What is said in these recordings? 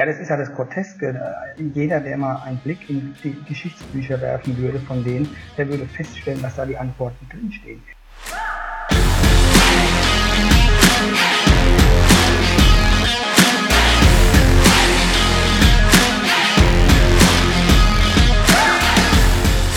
Ja, das ist ja das Groteske. Jeder, der mal einen Blick in die Geschichtsbücher werfen würde von denen, der würde feststellen, dass da die Antworten drinstehen.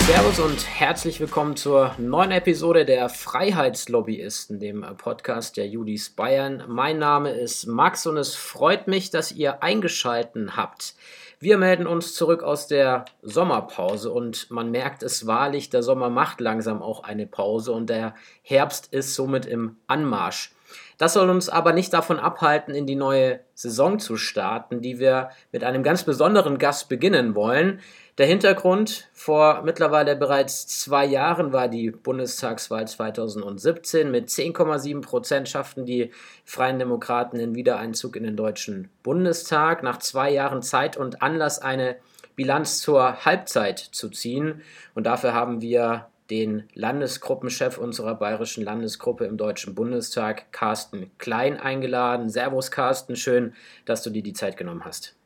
Servus und herzlich willkommen zur neuen Episode der Freiheitslobbyisten, dem Podcast der Judis Bayern. Mein Name ist Max und es freut mich, dass ihr eingeschalten habt. Wir melden uns zurück aus der Sommerpause und man merkt es wahrlich, der Sommer macht langsam auch eine Pause und der Herbst ist somit im Anmarsch. Das soll uns aber nicht davon abhalten, in die neue Saison zu starten, die wir mit einem ganz besonderen Gast beginnen wollen. Der Hintergrund, vor mittlerweile bereits zwei Jahren war die Bundestagswahl 2017. Mit 10,7 Prozent schafften die Freien Demokraten den Wiedereinzug in den Deutschen Bundestag. Nach zwei Jahren Zeit und Anlass, eine Bilanz zur Halbzeit zu ziehen. Und dafür haben wir den Landesgruppenchef unserer bayerischen Landesgruppe im Deutschen Bundestag, Carsten Klein, eingeladen. Servus, Carsten, schön, dass du dir die Zeit genommen hast.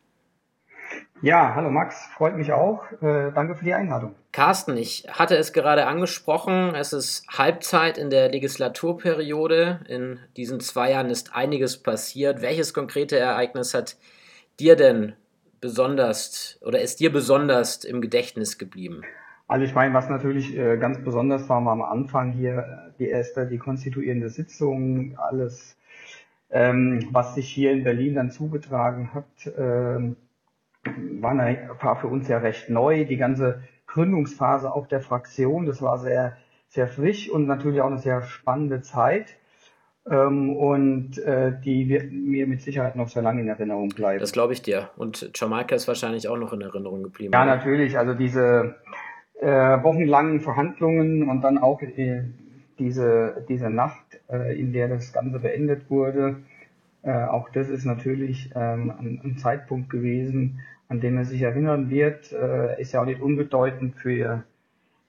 Ja, hallo Max, freut mich auch. Äh, danke für die Einladung. Carsten, ich hatte es gerade angesprochen, es ist Halbzeit in der Legislaturperiode. In diesen zwei Jahren ist einiges passiert. Welches konkrete Ereignis hat dir denn besonders oder ist dir besonders im Gedächtnis geblieben? Also ich meine, was natürlich äh, ganz besonders war, war am Anfang hier äh, die erste, die konstituierende Sitzung, alles, ähm, was sich hier in Berlin dann zugetragen hat. Ähm, war, für uns ja recht neu. Die ganze Gründungsphase auch der Fraktion, das war sehr, sehr frisch und natürlich auch eine sehr spannende Zeit. Ähm, und äh, die wird mir mit Sicherheit noch sehr lange in Erinnerung bleiben. Das glaube ich dir. Und Jamaika ist wahrscheinlich auch noch in Erinnerung geblieben. Ja, oder? natürlich. Also diese äh, wochenlangen Verhandlungen und dann auch äh, diese, diese Nacht, äh, in der das Ganze beendet wurde, äh, auch das ist natürlich ähm, ein, ein, Zeitpunkt gewesen, an den er sich erinnern wird, äh, ist ja auch nicht unbedeutend für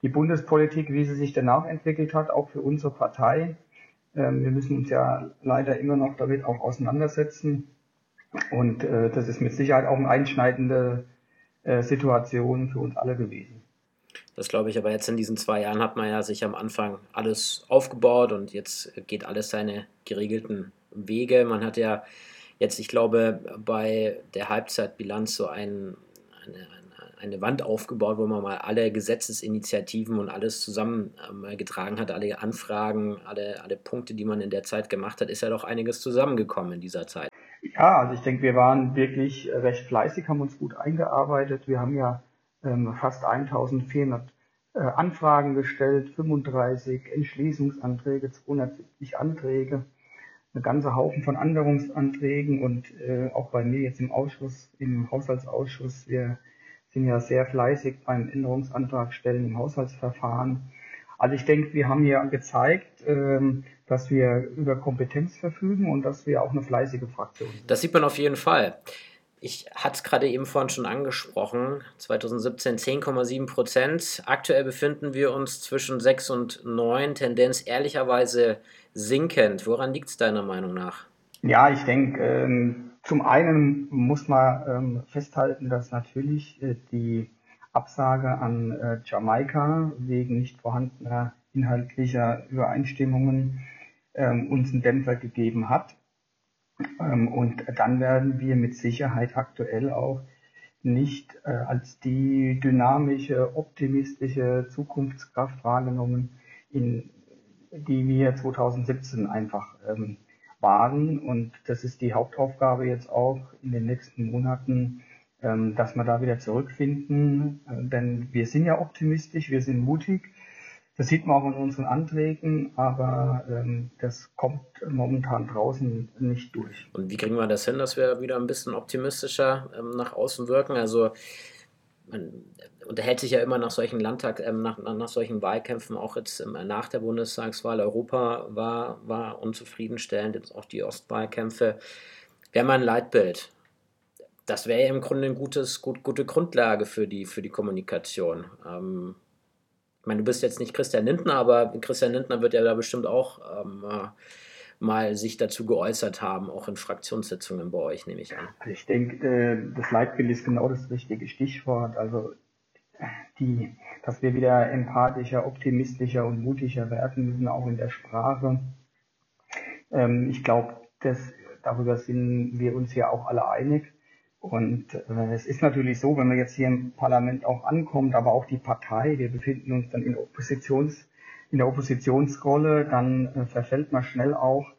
die Bundespolitik, wie sie sich danach entwickelt hat, auch für unsere Partei. Ähm, wir müssen uns ja leider immer noch damit auch auseinandersetzen. Und äh, das ist mit Sicherheit auch eine einschneidende äh, Situation für uns alle gewesen. Das glaube ich, aber jetzt in diesen zwei Jahren hat man ja sich am Anfang alles aufgebaut und jetzt geht alles seine geregelten Wege. Man hat ja jetzt, ich glaube, bei der Halbzeitbilanz so ein, eine, eine Wand aufgebaut, wo man mal alle Gesetzesinitiativen und alles zusammengetragen ähm, hat, alle Anfragen, alle, alle Punkte, die man in der Zeit gemacht hat, ist ja doch einiges zusammengekommen in dieser Zeit. Ja, also ich denke, wir waren wirklich recht fleißig, haben uns gut eingearbeitet. Wir haben ja ähm, fast 1400 äh, Anfragen gestellt, 35 Entschließungsanträge, 270 Anträge eine ganze Haufen von Änderungsanträgen und äh, auch bei mir jetzt im Ausschuss, im Haushaltsausschuss, wir sind ja sehr fleißig beim Änderungsantrag stellen im Haushaltsverfahren. Also ich denke, wir haben hier gezeigt, ähm, dass wir über Kompetenz verfügen und dass wir auch eine fleißige Fraktion sind. Das sieht man auf jeden Fall. Ich hatte es gerade eben vorhin schon angesprochen, 2017 10,7 Prozent. Aktuell befinden wir uns zwischen 6 und 9, Tendenz ehrlicherweise sinkend. Woran liegt es deiner Meinung nach? Ja, ich denke, ähm, zum einen muss man ähm, festhalten, dass natürlich äh, die Absage an äh, Jamaika wegen nicht vorhandener inhaltlicher Übereinstimmungen ähm, uns einen Dämpfer gegeben hat. Ähm, und dann werden wir mit Sicherheit aktuell auch nicht äh, als die dynamische, optimistische Zukunftskraft wahrgenommen, in die wir 2017 einfach ähm, waren. Und das ist die Hauptaufgabe jetzt auch in den nächsten Monaten, ähm, dass wir da wieder zurückfinden. Äh, denn wir sind ja optimistisch, wir sind mutig. Das sieht man auch in unseren Anträgen, aber ähm, das kommt momentan draußen nicht durch. Und wie kriegen wir das hin, dass wir wieder ein bisschen optimistischer ähm, nach außen wirken? Also man unterhält sich ja immer nach solchen Landtag, äh, nach, nach, solchen Wahlkämpfen, auch jetzt ähm, nach der Bundestagswahl. Europa war, war unzufriedenstellend, jetzt auch die Ostwahlkämpfe. Wir haben ein Leitbild. Das wäre ja im Grunde eine gut, gute Grundlage für die, für die Kommunikation. Ich meine, du bist jetzt nicht Christian Lindner, aber Christian Lindner wird ja da bestimmt auch ähm, mal sich dazu geäußert haben, auch in Fraktionssitzungen bei euch, nehme ich an. Also ich denke, äh, das Leitbild ist genau das richtige Stichwort. Also die, dass wir wieder empathischer, optimistischer und mutiger werden müssen, auch in der Sprache. Ähm, ich glaube, darüber sind wir uns ja auch alle einig. Und äh, es ist natürlich so, wenn man jetzt hier im Parlament auch ankommt, aber auch die Partei, wir befinden uns dann in, Oppositions, in der Oppositionsrolle, dann äh, verfällt man schnell auch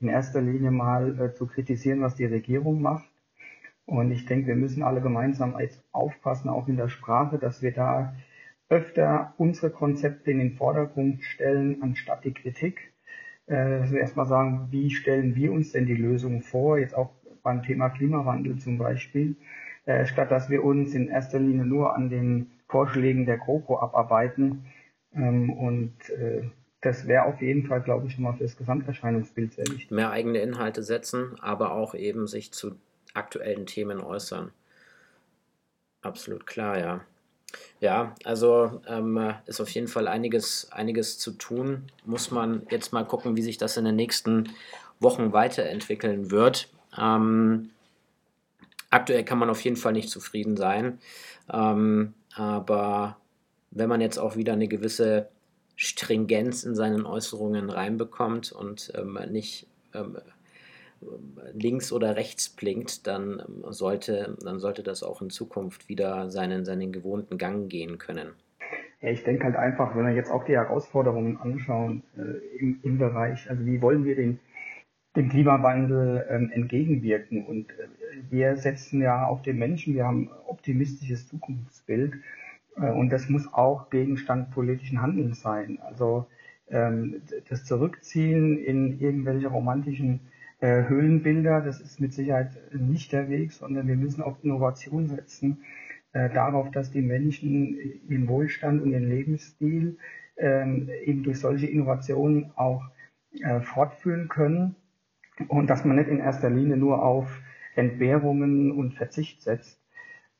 in erster Linie mal äh, zu kritisieren, was die Regierung macht. Und ich denke, wir müssen alle gemeinsam aufpassen, auch in der Sprache, dass wir da öfter unsere Konzepte in den Vordergrund stellen, anstatt die Kritik. Äh, dass wir erstmal sagen, wie stellen wir uns denn die Lösung vor, jetzt auch beim Thema Klimawandel zum Beispiel, äh, statt dass wir uns in erster Linie nur an den Vorschlägen der GroKo abarbeiten. Ähm, und äh, das wäre auf jeden Fall, glaube ich, schon mal für das Gesamterscheinungsbild sehr wichtig. Mehr eigene Inhalte setzen, aber auch eben sich zu aktuellen Themen äußern. Absolut klar, ja. Ja, also ähm, ist auf jeden Fall einiges, einiges zu tun. Muss man jetzt mal gucken, wie sich das in den nächsten Wochen weiterentwickeln wird. Ähm, aktuell kann man auf jeden Fall nicht zufrieden sein. Ähm, aber wenn man jetzt auch wieder eine gewisse Stringenz in seinen Äußerungen reinbekommt und ähm, nicht ähm, links oder rechts blinkt, dann ähm, sollte, dann sollte das auch in Zukunft wieder seinen, seinen gewohnten Gang gehen können. Ich denke halt einfach, wenn wir jetzt auch die Herausforderungen anschauen äh, im, im Bereich, also wie wollen wir den, dem Klimawandel ähm, entgegenwirken? Und äh, wir setzen ja auf den Menschen, wir haben ein optimistisches Zukunftsbild äh, und das muss auch Gegenstand politischen Handelns sein. Also ähm, das Zurückziehen in irgendwelche romantischen äh, Höhlenbilder, das ist mit Sicherheit nicht der Weg, sondern wir müssen auf Innovation setzen, äh, darauf, dass die Menschen ihren Wohlstand und ihren Lebensstil ähm, eben durch solche Innovationen auch äh, fortführen können und dass man nicht in erster Linie nur auf Entbehrungen und Verzicht setzt.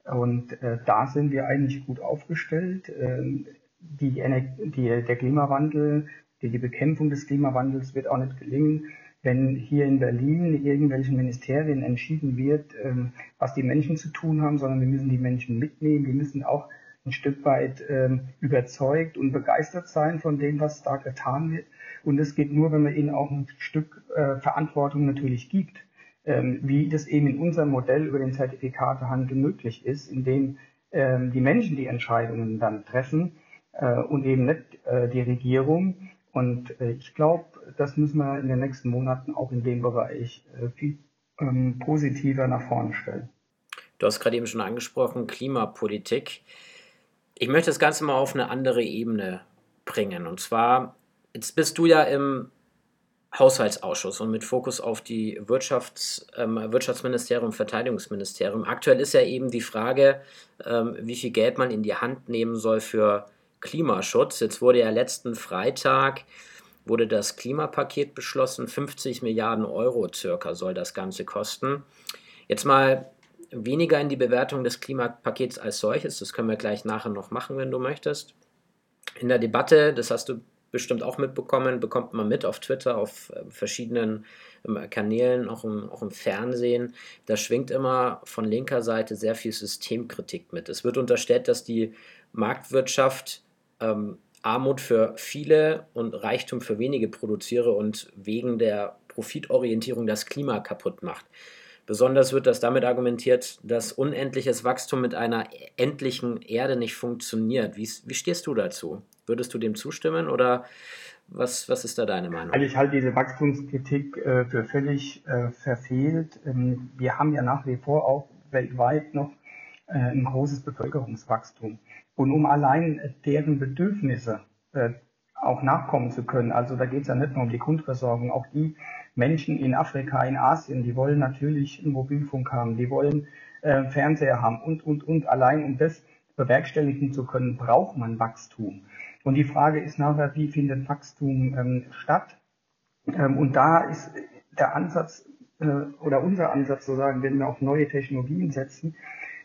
Und äh, da sind wir eigentlich gut aufgestellt. Ähm, die, die, der Klimawandel, die, die Bekämpfung des Klimawandels wird auch nicht gelingen, wenn hier in Berlin in irgendwelchen Ministerien entschieden wird, ähm, was die Menschen zu tun haben, sondern wir müssen die Menschen mitnehmen. Wir müssen auch ein Stück weit ähm, überzeugt und begeistert sein von dem, was da getan wird. Und es geht nur, wenn man ihnen auch ein Stück äh, Verantwortung natürlich gibt, ähm, wie das eben in unserem Modell über den Zertifikatehandel möglich ist, indem ähm, die Menschen die Entscheidungen dann treffen äh, und eben nicht äh, die Regierung. Und äh, ich glaube, das müssen wir in den nächsten Monaten auch in dem Bereich äh, viel ähm, positiver nach vorne stellen. Du hast gerade eben schon angesprochen, Klimapolitik. Ich möchte das Ganze mal auf eine andere Ebene bringen. Und zwar, jetzt bist du ja im Haushaltsausschuss und mit Fokus auf die Wirtschafts-, ähm, Wirtschaftsministerium, Verteidigungsministerium. Aktuell ist ja eben die Frage, ähm, wie viel Geld man in die Hand nehmen soll für Klimaschutz. Jetzt wurde ja letzten Freitag wurde das Klimapaket beschlossen. 50 Milliarden Euro circa soll das Ganze kosten. Jetzt mal weniger in die Bewertung des Klimapakets als solches. Das können wir gleich nachher noch machen, wenn du möchtest. In der Debatte, das hast du bestimmt auch mitbekommen, bekommt man mit auf Twitter, auf äh, verschiedenen ähm, Kanälen, auch im, auch im Fernsehen. Da schwingt immer von linker Seite sehr viel Systemkritik mit. Es wird unterstellt, dass die Marktwirtschaft ähm, Armut für viele und Reichtum für wenige produziere und wegen der Profitorientierung das Klima kaputt macht. Besonders wird das damit argumentiert, dass unendliches Wachstum mit einer endlichen Erde nicht funktioniert. Wie, wie stehst du dazu? Würdest du dem zustimmen oder was, was ist da deine Meinung? Also ich halte diese Wachstumskritik äh, für völlig äh, verfehlt. Ähm, wir haben ja nach wie vor auch weltweit noch äh, ein großes Bevölkerungswachstum. Und um allein deren Bedürfnisse äh, auch nachkommen zu können, also da geht es ja nicht nur um die Grundversorgung, auch die Menschen in Afrika, in Asien, die wollen natürlich einen Mobilfunk haben, die wollen äh, Fernseher haben und, und, und. Allein um das bewerkstelligen zu können, braucht man Wachstum. Und die Frage ist nachher, wie findet Wachstum ähm, statt? Ähm, und da ist der Ansatz äh, oder unser Ansatz zu sagen, wenn wir auf neue Technologien setzen,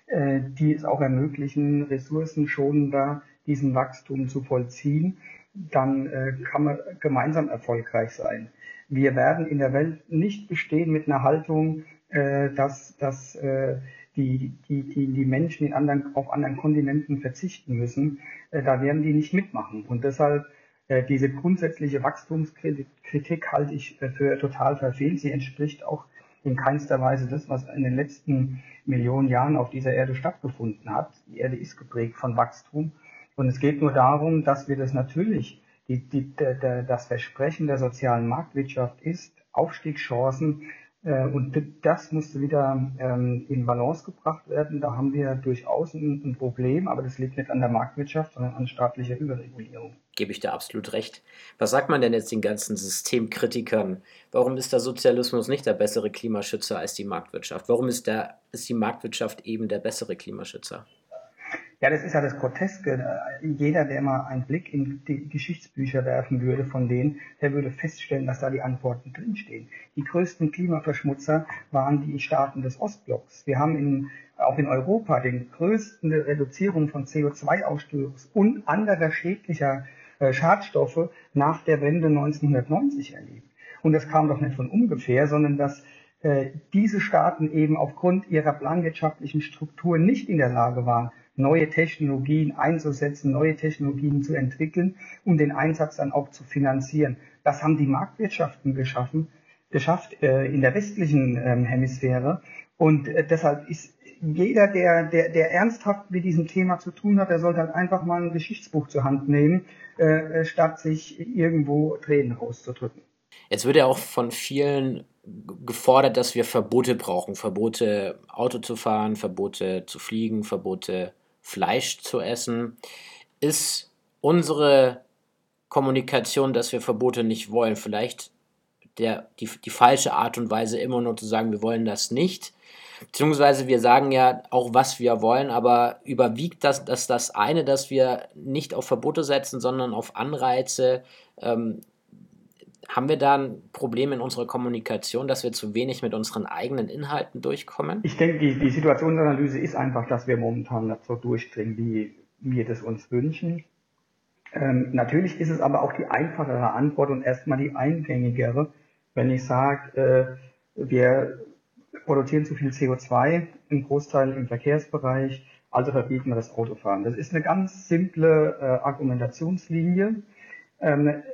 äh, die es auch ermöglichen, ressourcenschonender diesen Wachstum zu vollziehen. dann äh, kann man gemeinsam erfolgreich sein. Wir werden in der Welt nicht bestehen mit einer Haltung, äh, dass, dass äh, die, die, die, die Menschen in anderen, auf anderen Kontinenten verzichten müssen. Äh, da werden die nicht mitmachen. Und deshalb äh, diese grundsätzliche Wachstumskritik halte ich für total verfehlt. Sie entspricht auch in keinster Weise das, was in den letzten Millionen Jahren auf dieser Erde stattgefunden hat. Die Erde ist geprägt von Wachstum. Und es geht nur darum, dass wir das natürlich, die, die, der, das Versprechen der sozialen Marktwirtschaft ist, Aufstiegschancen äh, und das musste wieder ähm, in Balance gebracht werden. Da haben wir durchaus ein, Problem, aber das liegt nicht an der Marktwirtschaft, sondern an staatlicher Überregulierung. Gebe ich dir absolut recht. Was sagt man denn jetzt den ganzen Systemkritikern? Warum ist der Sozialismus nicht der bessere Klimaschützer als die Marktwirtschaft? Warum ist, der, ist die Marktwirtschaft eben der bessere Klimaschützer? Ja, das ist ja das Groteske. Jeder, der mal einen Blick in die Geschichtsbücher werfen würde von denen, der würde feststellen, dass da die Antworten drinstehen. Die größten Klimaverschmutzer waren die Staaten des Ostblocks. Wir haben in, auch in Europa den größten Reduzierung von CO2-Ausstoß und anderer schädlicher äh, Schadstoffe nach der Wende 1990 erlebt. Und das kam doch nicht von ungefähr, sondern dass äh, diese Staaten eben aufgrund ihrer planwirtschaftlichen Struktur nicht in der Lage waren, neue Technologien einzusetzen, neue Technologien zu entwickeln und den Einsatz dann auch zu finanzieren. Das haben die Marktwirtschaften geschaffen, geschafft äh, in der westlichen ähm, Hemisphäre. Und äh, deshalb ist jeder, der, der, der ernsthaft mit diesem Thema zu tun hat, der sollte halt einfach mal ein Geschichtsbuch zur Hand nehmen, äh, statt sich irgendwo Tränen rauszudrücken. Jetzt wird ja auch von vielen gefordert, dass wir Verbote brauchen. Verbote, Auto zu fahren, Verbote zu fliegen, Verbote Fleisch zu essen, ist unsere Kommunikation, dass wir Verbote nicht wollen, vielleicht der, die, die falsche Art und Weise, immer nur zu sagen, wir wollen das nicht. Beziehungsweise wir sagen ja auch, was wir wollen, aber überwiegt das, dass das eine, dass wir nicht auf Verbote setzen, sondern auf Anreize, ähm, haben wir da ein Problem in unserer Kommunikation, dass wir zu wenig mit unseren eigenen Inhalten durchkommen? Ich denke, die, die Situationsanalyse ist einfach, dass wir momentan nicht so durchdringen, wie wir das uns wünschen. Ähm, natürlich ist es aber auch die einfachere Antwort und erstmal die eingängigere, wenn ich sage, äh, wir produzieren zu viel CO2, im Großteil im Verkehrsbereich, also verbieten wir das Autofahren. Das ist eine ganz simple äh, Argumentationslinie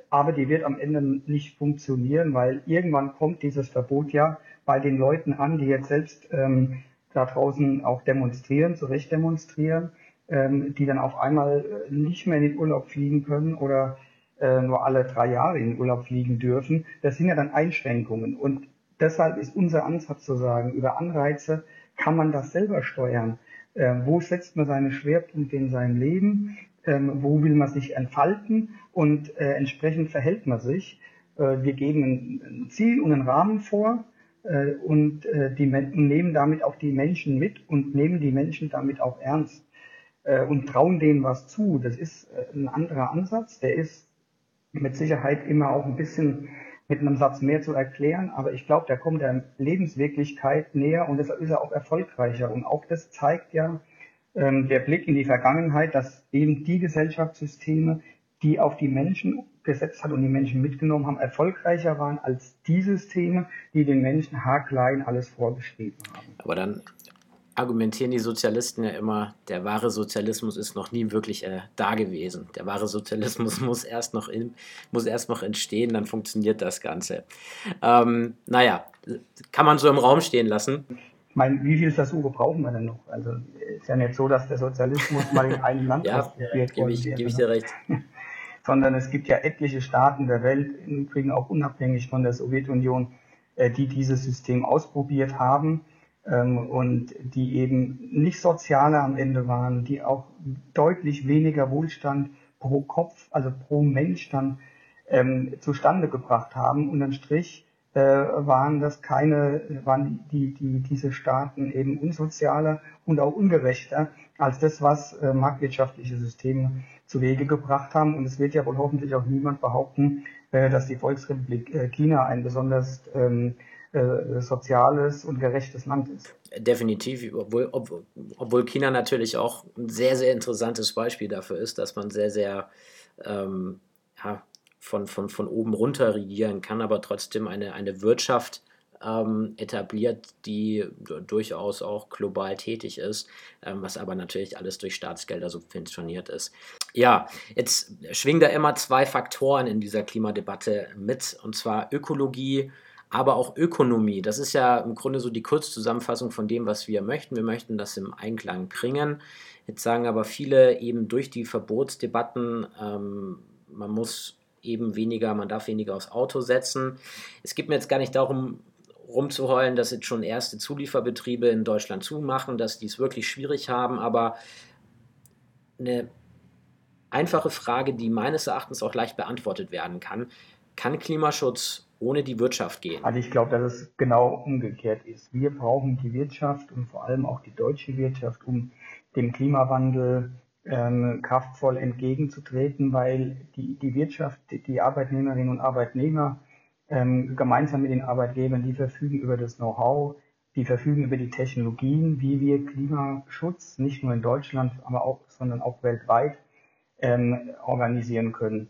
aber die wird am Ende nicht funktionieren, weil irgendwann kommt dieses Verbot ja bei den Leuten an, die jetzt selbst ähm, da draußen auch demonstrieren, zu Recht demonstrieren, ähm, die dann auf einmal äh, nicht mehr in den Urlaub fliegen können oder äh, nur alle drei Jahre in den Urlaub fliegen dürfen. Das sind ja dann Einschränkungen. Und deshalb ist unser Ansatz zu sagen, über Anreize kann man das selber steuern. Äh, wo setzt man seine Schwerpunkte in seinem Leben? Ähm, wo will man sich entfalten und äh, entsprechend verhält man sich. Äh, wir geben ein, ein, Ziel und einen Rahmen vor äh, und äh, die nehmen damit auch die Menschen mit und nehmen die Menschen damit auch ernst äh, und trauen denen was zu. Das ist äh, ein anderer Ansatz, der ist mit Sicherheit immer auch ein bisschen mit einem Satz mehr zu erklären, aber ich glaube, der kommt der Lebenswirklichkeit näher und deshalb ist er auch erfolgreicher. Und auch das zeigt ja, der Blick in die Vergangenheit, dass eben die Gesellschaftssysteme, die auf die Menschen gesetzt hat und die Menschen mitgenommen haben, erfolgreicher waren als die Systeme, die den Menschen haarklein alles vorgeschrieben haben. Aber dann argumentieren die Sozialisten ja immer, der wahre Sozialismus ist noch nie wirklich äh, da gewesen. Der wahre Sozialismus muss erst noch, in, muss erst noch entstehen, dann funktioniert das Ganze. Ähm, naja, kann man so im Raum stehen lassen meine, wie viele Versuche brauchen wir denn noch? Also ist ja nicht so, dass der Sozialismus mal in einem Land ja, probiert ja, gebe ich, gebe ich dir recht. Sondern es gibt ja etliche Staaten der Welt, im Übrigen auch unabhängig von der Sowjetunion, äh, die dieses System ausprobiert haben ähm, und die eben nicht sozialer am Ende waren, die auch deutlich weniger Wohlstand pro Kopf, also pro Mensch dann ähm, zustande gebracht haben. Und dann Strich äh, waren das keine, waren die, die, diese Staaten eben unsozialer und auch ungerechter als das, was äh, marktwirtschaftliche Systeme zu Wege gebracht haben. Und es wird ja wohl hoffentlich auch niemand behaupten, äh, dass die Volksrepublik äh, China ein besonders ähm, äh, soziales und gerechtes Land ist. Definitiv, obwohl, ob, obwohl China natürlich auch ein sehr, sehr interessantes Beispiel dafür ist, dass man sehr, sehr ähm, ja, von, von, von oben runter regieren kann, aber trotzdem eine, eine Wirtschaft ähm, etabliert, die durchaus auch global tätig ist, ähm, was aber natürlich alles durch Staatsgelder subventioniert ist. Ja, jetzt schwingen da immer zwei Faktoren in dieser Klimadebatte mit, und zwar Ökologie, aber auch Ökonomie. Das ist ja im Grunde so die Kurzzusammenfassung von dem, was wir möchten. Wir möchten das im Einklang bringen. Jetzt sagen aber viele eben durch die Verbotsdebatten, ähm, man muss eben weniger, man darf weniger aufs Auto setzen. Es geht mir jetzt gar nicht darum, rumzuheulen, dass jetzt schon erste Zulieferbetriebe in Deutschland zumachen, dass die es wirklich schwierig haben, aber eine einfache Frage, die meines Erachtens auch leicht beantwortet werden kann, kann Klimaschutz ohne die Wirtschaft gehen? Also ich glaube, dass es genau umgekehrt ist. Wir brauchen die Wirtschaft und vor allem auch die deutsche Wirtschaft, um dem Klimawandel ähm, kraftvoll entgegenzutreten, weil die, die Wirtschaft, die Arbeitnehmerinnen und Arbeitnehmer ähm, gemeinsam mit den Arbeitgebern, die verfügen über das Know-how, die verfügen über die Technologien, wie wir Klimaschutz nicht nur in Deutschland, aber auch, sondern auch weltweit ähm, organisieren können.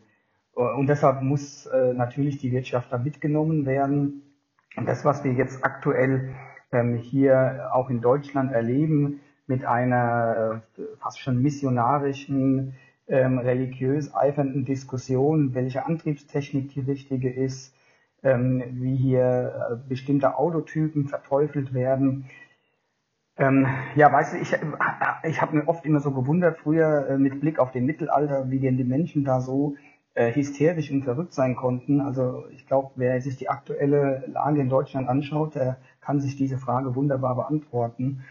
Und deshalb muss äh, natürlich die Wirtschaft da mitgenommen werden. Und das, was wir jetzt aktuell ähm, hier auch in Deutschland erleben, mit einer äh, fast schon missionarischen, ähm, religiös eifernden Diskussion, welche Antriebstechnik die richtige ist, ähm, wie hier äh, bestimmte Autotypen verteufelt werden. Ähm, ja, weißt du, ich, ich habe mir oft immer so gewundert, früher äh, mit Blick auf den Mittelalter, wie denn die Menschen da so äh, hysterisch und verrückt sein konnten. Also ich glaube, wer sich die aktuelle Lage in Deutschland anschaut, der kann sich diese Frage wunderbar beantworten.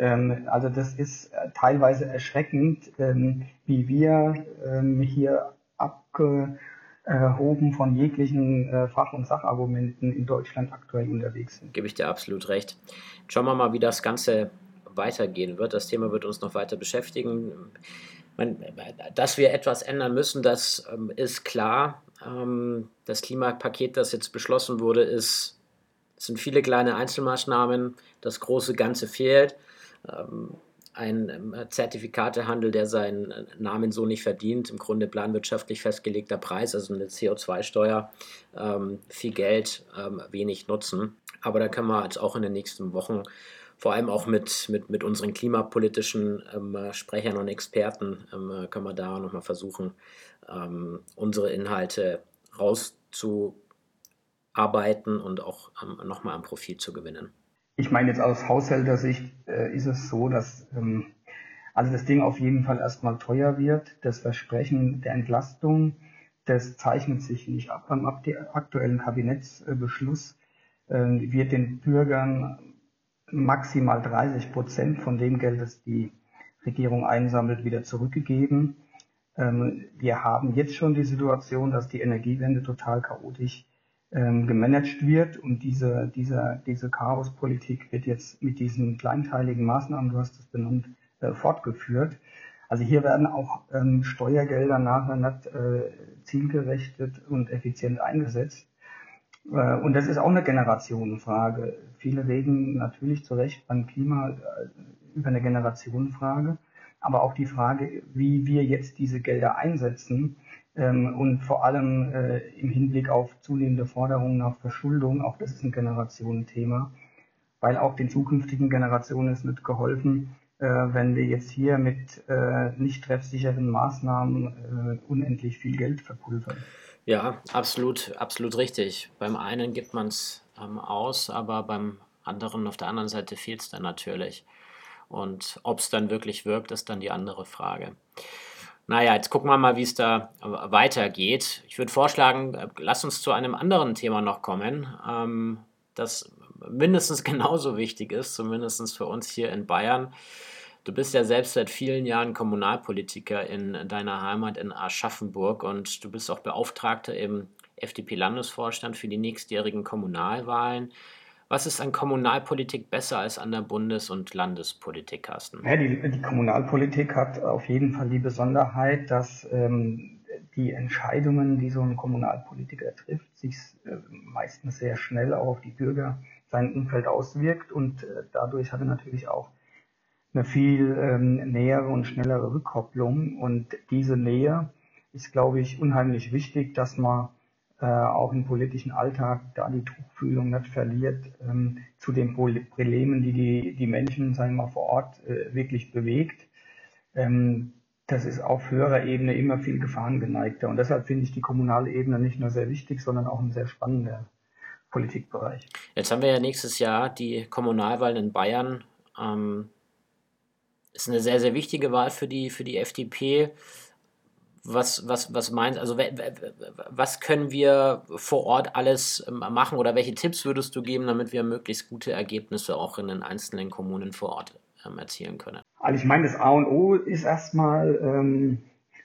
Ähm, also das ist äh, teilweise erschreckend, ähm, wie wir ähm, hier abge erhoben von jeglichen äh, Fach- und Sachargumenten in Deutschland aktuell unterwegs sind. Gebe ich dir absolut recht. Schauen wir mal, wie das Ganze weitergehen wird. Das Thema wird uns noch weiter beschäftigen. dass wir etwas ändern müssen, das ist klar. Das Klimapaket, das jetzt beschlossen wurde, ist, sind viele kleine Einzelmaßnahmen. Das große Ganze fehlt. Ähm, ein ähm, Zertifikatehandel, der seinen äh, Namen so nicht verdient, im Grunde planwirtschaftlich festgelegter Preis, also eine CO2-Steuer, ähm, viel Geld, ähm, wenig Nutzen. Aber da können wir jetzt auch in den nächsten Wochen vor allem auch mit, mit, mit unseren klimapolitischen ähm, Sprechern und Experten ähm, können wir da nochmal versuchen, ähm, unsere Inhalte rauszuarbeiten und auch nochmal am Profil zu gewinnen. Ich meine jetzt aus Haushältersicht äh, ist es so, dass ähm, also das Ding auf jeden Fall erstmal teuer wird. Das Versprechen der Entlastung, das zeichnet sich nicht ab beim aktuellen Kabinettsbeschluss, äh, wird den Bürgern maximal 30 Prozent von dem Geld, das die Regierung einsammelt, wieder zurückgegeben. Ähm, wir haben jetzt schon die Situation, dass die Energiewende total chaotisch ähm, gemanagt wird und diese, diese, diese Chaospolitik wird jetzt mit diesen kleinteiligen Maßnahmen, du hast es benannt, äh, fortgeführt. Also hier werden auch ähm, Steuergelder nachher äh, zielgerichtet und effizient eingesetzt. Äh, und das ist auch eine Generationenfrage. Viele reden natürlich zu Recht beim Klima äh, über eine Generationenfrage, aber auch die Frage, wie wir jetzt diese Gelder einsetzen, ähm, und vor allem äh, im Hinblick auf zunehmende Forderungen nach Verschuldung, auch das ist ein Generationenthema, weil auch den zukünftigen Generationen ist nicht geholfen, äh, wenn wir jetzt hier mit äh, nicht treffsicheren Maßnahmen äh, unendlich viel Geld verpulvern. Ja, absolut, absolut richtig. Beim einen gibt man es ähm, aus, aber beim anderen auf der anderen Seite fehlt es dann natürlich. Und ob es dann wirklich wirkt, ist dann die andere Frage. Naja, jetzt gucken wir mal, wie es da weitergeht. Ich würde vorschlagen, äh, lass uns zu einem anderen Thema noch kommen, ähm, das mindestens genauso wichtig ist, zumindest für uns hier in Bayern. Du bist ja selbst seit vielen Jahren Kommunalpolitiker in deiner Heimat in Aschaffenburg und du bist auch Beauftragter im FDP-Landesvorstand für die nächstjährigen Kommunalwahlen. Was ist an Kommunalpolitik besser als an der Bundes- und Landespolitik, Carsten? Ja, die, die, Kommunalpolitik hat auf jeden Fall die Besonderheit, dass ähm, die Entscheidungen, die so ein Kommunalpolitiker trifft, sich äh, meistens sehr schnell auch auf die Bürger, sein Umfeld auswirkt und äh, dadurch hat er natürlich auch eine viel ähm, nähere und schnellere Rückkopplung und diese Nähe ist, glaube ich, unheimlich wichtig, dass man äh, auch im politischen Alltag da die Tuchfühlung nicht verliert ähm, zu den Problemen, die die, die Menschen, sagen wir mal, vor Ort äh, wirklich bewegt. Ähm, das ist auf höherer Ebene immer viel gefahrengeneigter. Und deshalb finde ich die kommunale Ebene nicht nur sehr wichtig, sondern auch ein sehr spannender Politikbereich. Jetzt haben wir ja nächstes Jahr die Kommunalwahlen in Bayern. Ähm, ist eine sehr, sehr wichtige Wahl für die, für die FDP. Was, was, was meinst also was können wir vor Ort alles ähm, machen oder welche Tipps würdest du geben, damit wir möglichst gute Ergebnisse auch in den einzelnen Kommunen vor Ort ähm, erzielen können? Also ich meine, das A und O ist erstmal, ähm,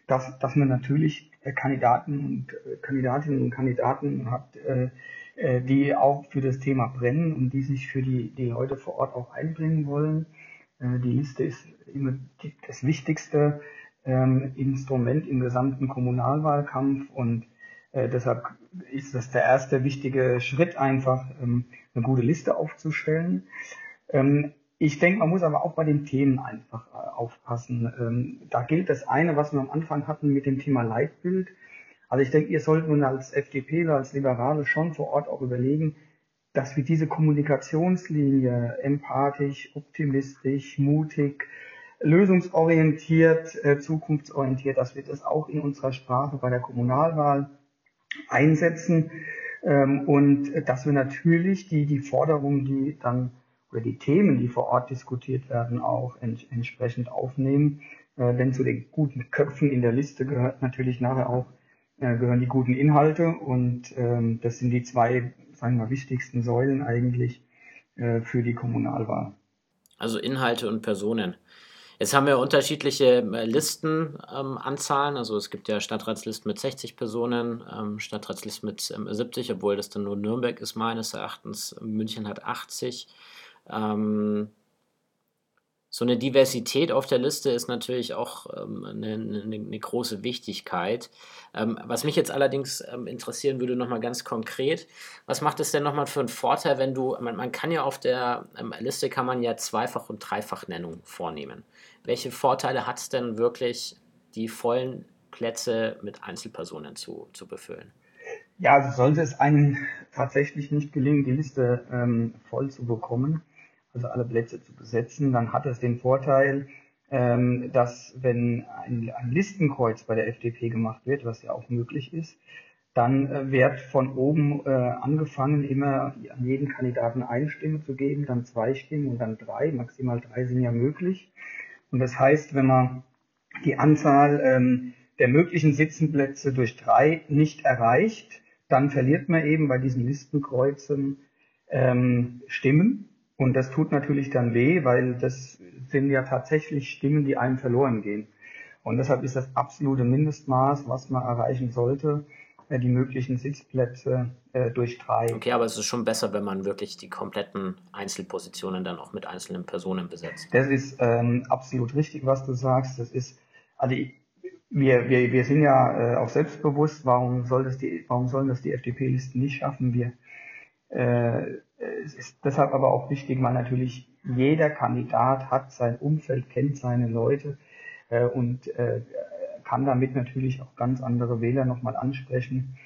dass, dass man natürlich äh, Kandidaten und äh, Kandidatinnen und Kandidaten hat, äh, äh, die auch für das Thema brennen und die sich für die, die Leute vor Ort auch einbringen wollen. Äh, die Liste ist immer die, das wichtigste ähm, Instrument im gesamten Kommunalwahlkampf und äh, deshalb ist das der erste wichtige Schritt, einfach ähm, eine gute Liste aufzustellen. Ähm, ich denke, man muss aber auch bei den Themen einfach äh, aufpassen. Ähm, da gilt das eine, was wir am Anfang hatten mit dem Thema Leitbild. Also ich denke, ihr sollt nun als FDP oder als Liberale schon vor Ort auch überlegen, dass wir diese Kommunikationslinie empathisch, optimistisch, mutig, lösungsorientiert, äh, zukunftsorientiert, dass wir das auch in unserer Sprache bei der Kommunalwahl einsetzen ähm, und dass wir natürlich die, die Forderungen, die dann oder die Themen, die vor Ort diskutiert werden, auch ent entsprechend aufnehmen. Äh, denn zu den guten Köpfen in der Liste gehört natürlich nachher auch äh, gehören die guten Inhalte und ähm, das sind die zwei, sagen wir mal, wichtigsten Säulen eigentlich äh, für die Kommunalwahl. Also Inhalte und Personen. Jetzt haben wir unterschiedliche Listenanzahlen. Ähm, also es gibt ja Stadtratslisten mit 60 Personen, ähm, Stadtratslisten mit ähm, 70, obwohl das dann nur Nürnberg ist meines Erachtens. München hat 80. Ähm, so eine Diversität auf der Liste ist natürlich auch ähm, eine, eine, eine, große Wichtigkeit. Ähm, was mich jetzt allerdings ähm, interessieren würde, nochmal ganz konkret, was macht es denn nochmal für einen Vorteil, wenn du, man, man kann ja auf der ähm, Liste kann man ja Zweifach- und Dreifachnennung vornehmen. Welche Vorteile hat es denn wirklich, die vollen Plätze mit Einzelpersonen zu, zu befüllen? Ja, also sollte es einem tatsächlich nicht gelingen, die Liste ähm, voll zu bekommen, also alle Plätze zu besetzen, dann hat es den Vorteil, ähm, dass wenn ein, ein, Listenkreuz bei der FDP gemacht wird, was ja auch möglich ist, dann äh, wird von oben äh, angefangen, immer an jeden Kandidaten eine Stimme zu geben, dann zwei Stimmen und dann drei, maximal drei sind ja möglich. Und das heißt, wenn man die Anzahl ähm, der möglichen Sitzenplätze durch drei nicht erreicht, dann verliert man eben bei diesen Listenkreuzen ähm, Stimmen. Und das tut natürlich dann weh, weil das sind ja tatsächlich Stimmen, die einem verloren gehen. Und deshalb ist das absolute Mindestmaß, was man erreichen sollte, die möglichen Sitzplätze äh, durch drei. Okay, aber es ist schon besser, wenn man wirklich die kompletten Einzelpositionen dann auch mit einzelnen Personen besetzt. Das ist ähm, absolut richtig, was du sagst. Das ist, also wir, wir, wir sind ja äh, auch selbstbewusst, warum soll das die, warum sollen das die FDP-Listen nicht schaffen? Wir äh, es ist deshalb aber auch wichtig, weil natürlich jeder Kandidat hat sein Umfeld, kennt seine Leute äh, und äh, kann damit natürlich auch ganz andere Wähler nochmal ansprechen.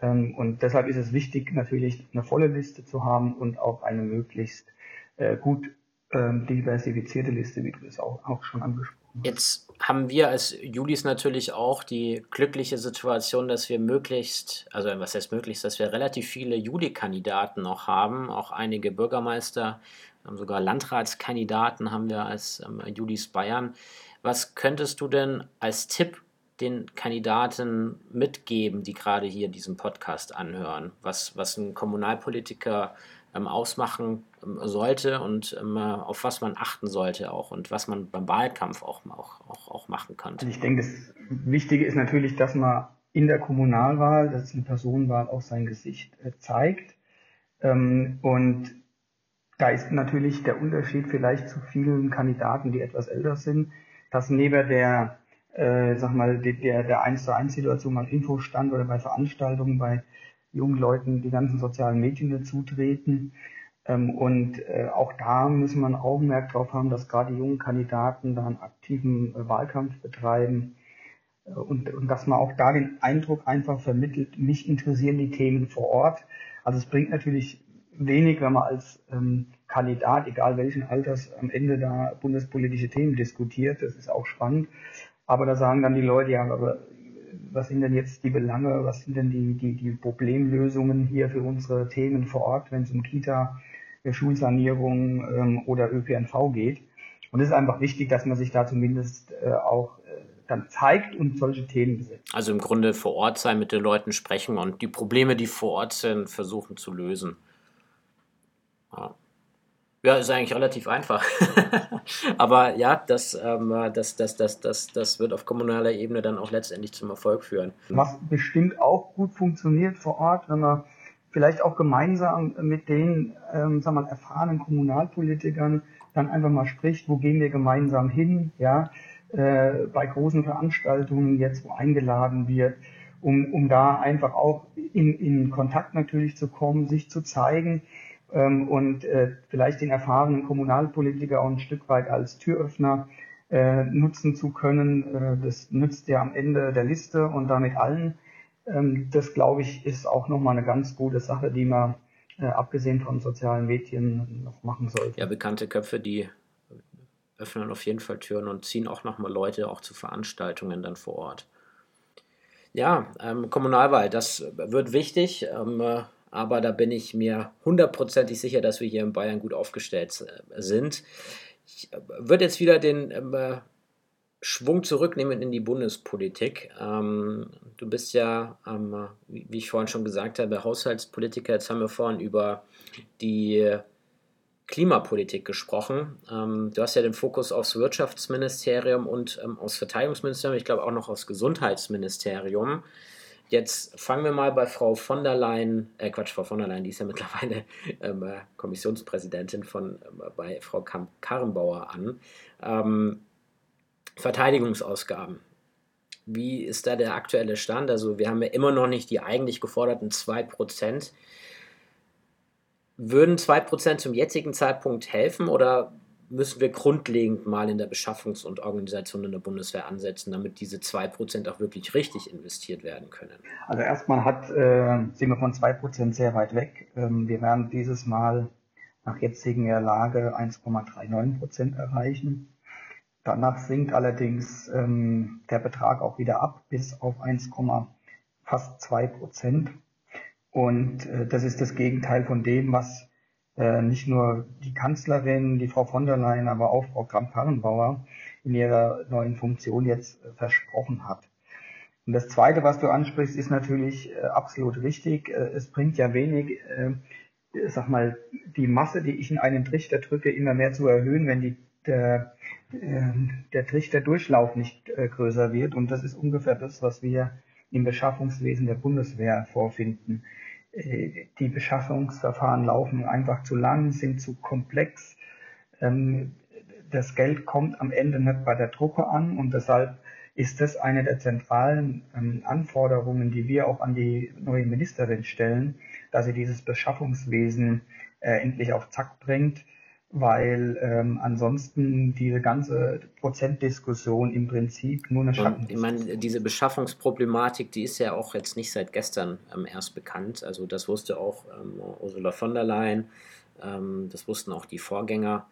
Ähm, und deshalb ist es wichtig, natürlich eine volle Liste zu haben und auch eine möglichst äh, gut ähm, diversifizierte Liste, wie du das auch, auch schon angesprochen hast. Jetzt haben wir als Julis natürlich auch die glückliche Situation, dass wir möglichst, also was heißt möglichst, dass wir relativ viele Juli-Kandidaten noch haben, auch einige Bürgermeister, sogar Landratskandidaten haben wir als ähm, Julis Bayern. Was könntest du denn als Tipp den Kandidaten mitgeben, die gerade hier diesen Podcast anhören, was, was ein Kommunalpolitiker ähm, ausmachen ähm, sollte und ähm, auf was man achten sollte auch und was man beim Wahlkampf auch, auch, auch, auch machen kann. Also ich denke, das Wichtige ist natürlich, dass man in der Kommunalwahl, das ist eine Personenwahl, auch sein Gesicht äh, zeigt. Ähm, und da ist natürlich der Unterschied vielleicht zu vielen Kandidaten, die etwas älter sind, dass neben der, äh, sag mal, der, der 1 zu 1 Situation mal Infostand oder bei Veranstaltungen, bei jungen Leuten die ganzen sozialen Medien dazutreten. Ähm, und äh, auch da muss man Augenmerk drauf haben, dass gerade die jungen Kandidaten da einen aktiven äh, Wahlkampf betreiben. und, und dass man auch da den Eindruck einfach vermittelt, mich interessieren die Themen vor Ort. Also es bringt natürlich wenig, wenn man als ähm, Kandidat, egal welchen Alters, am Ende da bundespolitische Themen diskutiert. Das ist auch spannend. Aber da sagen dann die Leute, ja, aber was sind denn jetzt die Belange, was sind denn die, die, die Problemlösungen hier für unsere Themen vor Ort, wenn es um Kita, Schulsanierung ähm, oder ÖPNV geht. Und es ist einfach wichtig, dass man sich da zumindest äh, auch äh, dann zeigt und solche Themen besetzt. Also im Grunde vor Ort sein, mit den Leuten sprechen und die Probleme, die vor Ort sind, versuchen zu lösen. Ja. Ja, ist eigentlich relativ einfach. Aber ja, das, ähm, das, das, das, das, das wird auf kommunaler Ebene dann auch letztendlich zum Erfolg führen. Was bestimmt auch gut funktioniert vor Ort, wenn man vielleicht auch gemeinsam mit den ähm, sagen wir, erfahrenen Kommunalpolitikern dann einfach mal spricht, wo gehen wir gemeinsam hin, ja, äh, bei großen Veranstaltungen jetzt, wo eingeladen wird, um, um da einfach auch in, in Kontakt natürlich zu kommen, sich zu zeigen ähm, und äh, vielleicht den erfahrenen Kommunalpolitiker auch ein Stück weit als Türöffner äh, nutzen zu können. Äh, das nützt ja am Ende der Liste und damit allen. Ähm, das, glaube ich, ist auch nochmal eine ganz gute Sache, die man äh, abgesehen von sozialen Medien noch machen sollte. Ja, bekannte Köpfe, die öffnen auf jeden Fall Türen und ziehen auch nochmal Leute auch zu Veranstaltungen dann vor Ort. Ja, ähm, Kommunalwahl, das wird wichtig. Ähm, äh, aber da bin ich mir hundertprozentig sicher, dass wir hier in Bayern gut aufgestellt äh, sind. Ich äh, würde jetzt wieder den ähm, äh, Schwung zurücknehmen in die Bundespolitik. Ähm, du bist ja, ähm, wie ich vorhin schon gesagt habe, Haushaltspolitiker. Jetzt haben wir vorhin über die Klimapolitik gesprochen. Ähm, du hast ja den Fokus aufs Wirtschaftsministerium und ähm, aufs Verteidigungsministerium, ich glaube auch noch aufs Gesundheitsministerium. Jetzt fangen wir mal bei Frau von der Leyen, äh Quatsch, Frau von der Leyen, die ist ja mittlerweile ähm, äh, Kommissionspräsidentin von äh, bei Frau Karrenbauer an. Ähm, Verteidigungsausgaben. Wie ist da der aktuelle Stand? Also wir haben ja immer noch nicht die eigentlich geforderten 2%. Würden 2% zum jetzigen Zeitpunkt helfen oder müssen wir grundlegend mal in der Beschaffungs- und Organisation in der Bundeswehr ansetzen, damit diese 2% auch wirklich richtig investiert werden können? Also erstmal hat, äh, sind wir von 2% sehr weit weg. Ähm, wir werden dieses Mal nach jetziger Lage 1,39% erreichen. Danach sinkt allerdings ähm, der Betrag auch wieder ab bis auf 1, fast 2 Und äh, das ist das Gegenteil von dem, was äh, nicht nur die Kanzlerin, die Frau von der Leyen, aber auch Frau Kramp-Karrenbauer in ihrer neuen Funktion jetzt äh, versprochen hat. Und das Zweite, was du ansprichst, ist natürlich äh, absolut richtig. Es bringt ja wenig, sag mal, die Masse, die ich in einen Trichter drücke, immer mehr zu erhöhen, wenn die, der, äh, der Trichterdurchlauf nicht größer wird. Und das ist ungefähr das, was wir im Beschaffungswesen der Bundeswehr vorfinden. Äh, die Beschaffungsverfahren laufen einfach zu lang, sind zu komplex. Ähm, das Geld kommt am Ende nicht bei der Truppe an und deshalb ist das eine der zentralen ähm, Anforderungen, die wir auch an die neue Ministerin stellen, dass sie dieses Beschaffungswesen äh, endlich auf Zack bringt weil ähm, ansonsten diese ganze Prozentdiskussion im Prinzip nur eine Schatten ist. Ich meine, diese Beschaffungsproblematik, die ist ja auch jetzt nicht seit gestern ähm, erst bekannt. Also das wusste auch ähm, Ursula von der Leyen, ähm, das wussten auch die Vorgänger.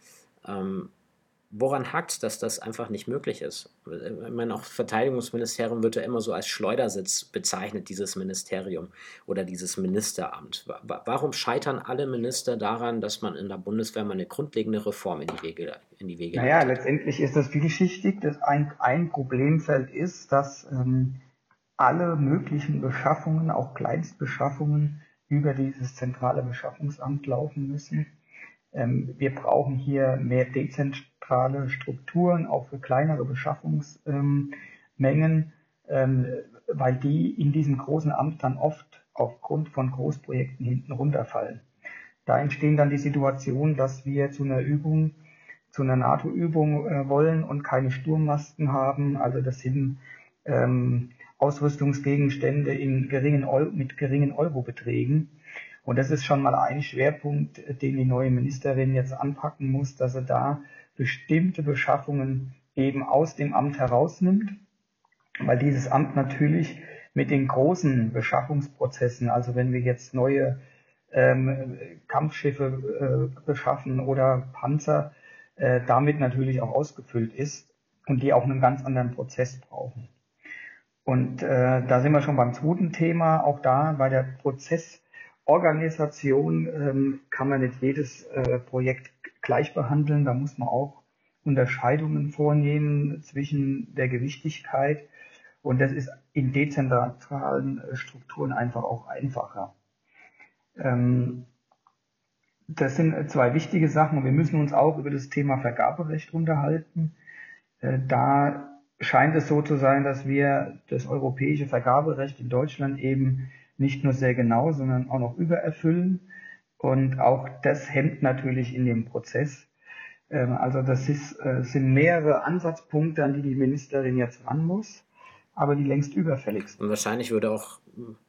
Woran hakt dass das einfach nicht möglich ist? Ich meine, auch Verteidigungsministerium wird ja immer so als Schleudersitz bezeichnet, dieses Ministerium oder dieses Ministeramt. Warum scheitern alle Minister daran, dass man in der Bundeswehr mal eine grundlegende Reform in die Wege, in die Wege Naja, leitet? letztendlich ist das vielschichtig. Das ein, ein Problemfeld ist, dass ähm, alle möglichen Beschaffungen, auch Kleinstbeschaffungen, über dieses zentrale Beschaffungsamt laufen müssen. Ähm, wir brauchen hier mehr dezentrale Strukturen, auch für kleinere Beschaffungsmengen, ähm, weil die in diesem großen Amt dann oft aufgrund von Großprojekten hinten runterfallen. Da entstehen dann die Situation, dass wir zu einer Übung, zu einer NATO-Übung äh, wollen und keine Sturmmasten haben. Also das sind ähm, Ausrüstungsgegenstände in geringen mit geringen Eurobeträgen. Und das ist schon mal ein Schwerpunkt, den die neue Ministerin jetzt anpacken muss, dass er da bestimmte Beschaffungen eben aus dem Amt herausnimmt weil dieses Amt natürlich mit den großen Beschaffungsprozessen, also wenn wir jetzt neue ähm, Kampfschiffe äh, beschaffen oder Panzer, äh, damit natürlich auch ausgefüllt ist und die auch einen ganz anderen Prozess brauchen. Und äh, da sind wir schon beim zweiten Thema. Auch da bei der Prozessorganisation ähm, kann man nicht jedes äh, Projekt gleich behandeln. Da muss man auch Unterscheidungen vornehmen zwischen der Gewichtigkeit. Und das ist in dezentralen Strukturen einfach auch einfacher. Ähm, das sind zwei wichtige Sachen. Wir müssen uns auch über das Thema Vergaberecht unterhalten. Äh, da scheint es so zu sein, dass wir das europäische Vergaberecht in Deutschland eben nicht nur sehr genau, sondern auch noch übererfüllen. Und auch das hemmt natürlich in dem Prozess. Ähm, also das ist, äh, sind mehrere Ansatzpunkte, an die die Ministerin jetzt ran muss, aber die längst überfällig sind. Und wahrscheinlich würde auch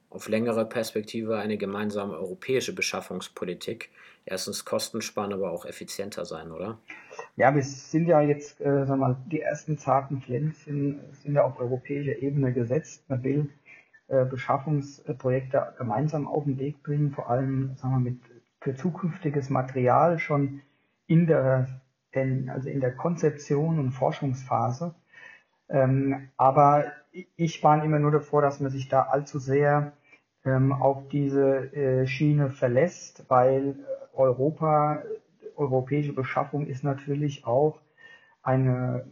auf längere Perspektive eine gemeinsame europäische Beschaffungspolitik erstens kostensparen, aber auch effizienter sein, oder? Ja, wir sind ja jetzt, äh, sagen wir mal, die ersten zarten Pflänzchen sind ja auf europäischer Ebene gesetzt. Man will äh, Beschaffungsprojekte gemeinsam auf den Weg bringen, vor allem sagen wir, mit für zukünftiges Material schon in der, in, also in der Konzeption und Forschungsphase. Ähm, aber ich warne immer nur davor, dass man sich da allzu sehr ähm, auf diese äh, Schiene verlässt, weil Europa, europäische Beschaffung ist natürlich auch eine,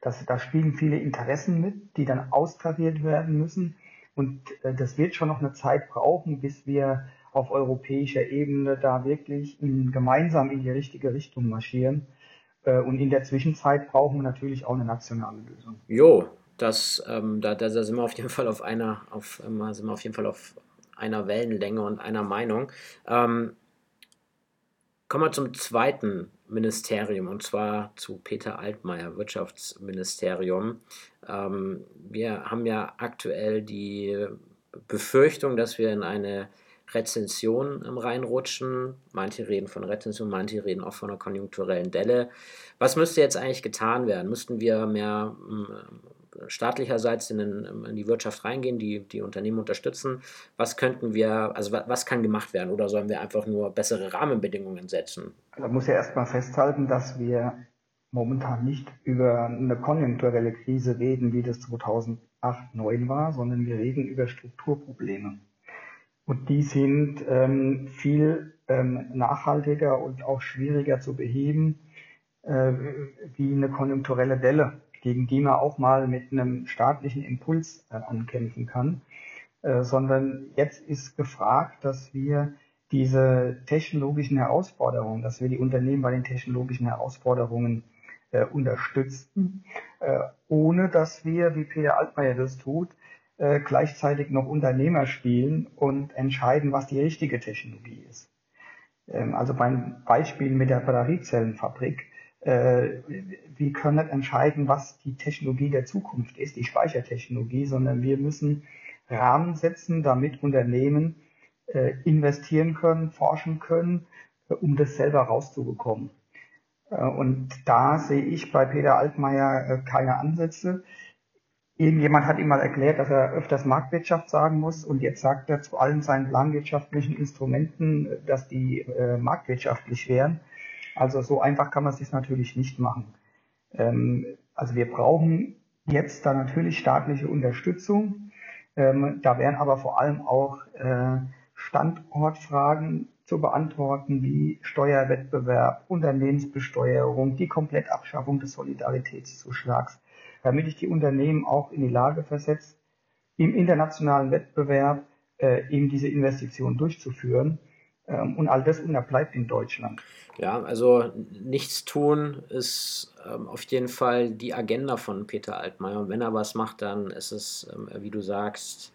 das, da spielen viele Interessen mit, die dann austariert werden müssen. Und äh, das wird schon noch eine Zeit brauchen, bis wir auf europäischer Ebene da wirklich in, gemeinsam in die richtige Richtung marschieren. Äh, und in der Zwischenzeit brauchen wir natürlich auch eine nationale Lösung. Jo, das, ähm, da, da sind wir auf jeden Fall auf einer, auf, ähm, sind wir auf jeden Fall auf einer Wellenlänge und einer Meinung. Ähm, kommen wir zum zweiten Ministerium und zwar zu Peter Altmaier, Wirtschaftsministerium. Ähm, wir haben ja aktuell die Befürchtung, dass wir in eine Rezension reinrutschen. Manche reden von Rezension, manche reden auch von einer konjunkturellen Delle. Was müsste jetzt eigentlich getan werden? Müssten wir mehr staatlicherseits in, in, die Wirtschaft reingehen, die, die Unternehmen unterstützen. Was könnten wir, also was, was kann gemacht werden oder sollen wir einfach nur bessere Rahmenbedingungen setzen? Man muss ja erstmal festhalten, dass wir momentan nicht über eine konjunkturelle Krise reden, wie das 2008, 2009 war, sondern wir reden über Strukturprobleme. Und die sind ähm, viel ähm, nachhaltiger und auch schwieriger zu beheben äh, wie eine konjunkturelle Delle gegen die man auch mal mit einem staatlichen Impuls äh, ankämpfen kann, äh, sondern jetzt ist gefragt, dass wir diese technologischen Herausforderungen, dass wir die Unternehmen bei den technologischen Herausforderungen äh, unterstützen, äh, ohne dass wir, wie Peter Altmaier das tut, äh, gleichzeitig noch Unternehmer spielen und entscheiden, was die richtige Technologie ist. Ähm, also beim Beispiel mit der Batteriezellenfabrik wir können nicht entscheiden, was die Technologie der Zukunft ist, die Speichertechnologie, sondern wir müssen Rahmen setzen, damit Unternehmen äh, investieren können, forschen können, äh, um das selber rauszubekommen. Und da sehe ich bei Peter Altmaier keine Ansätze. Irgendjemand hat ihm mal erklärt, dass er öfters Marktwirtschaft sagen muss und jetzt sagt er zu allen seinen planwirtschaftlichen Instrumenten, dass die marktwirtschaftlich wären. Also so einfach kann man es sich natürlich nicht machen. Ähm, also wir brauchen jetzt da natürlich staatliche Unterstützung. Ähm, da wären aber vor allem auch äh, Standortfragen zu beantworten, wie Steuerwettbewerb, Unternehmensbesteuerung, die Komplettabschaffung des Solidaritätszuschlags, damit ich die Unternehmen auch in die Lage versetzt, im internationalen Wettbewerb äh, eben diese Investitionen durchzuführen. Ähm, und all das unterbleibt in Deutschland. Ja, also nichts tun ist ähm, auf jeden Fall die Agenda von Peter Altmaier. Und wenn er was macht, dann ist es, ähm, wie du sagst,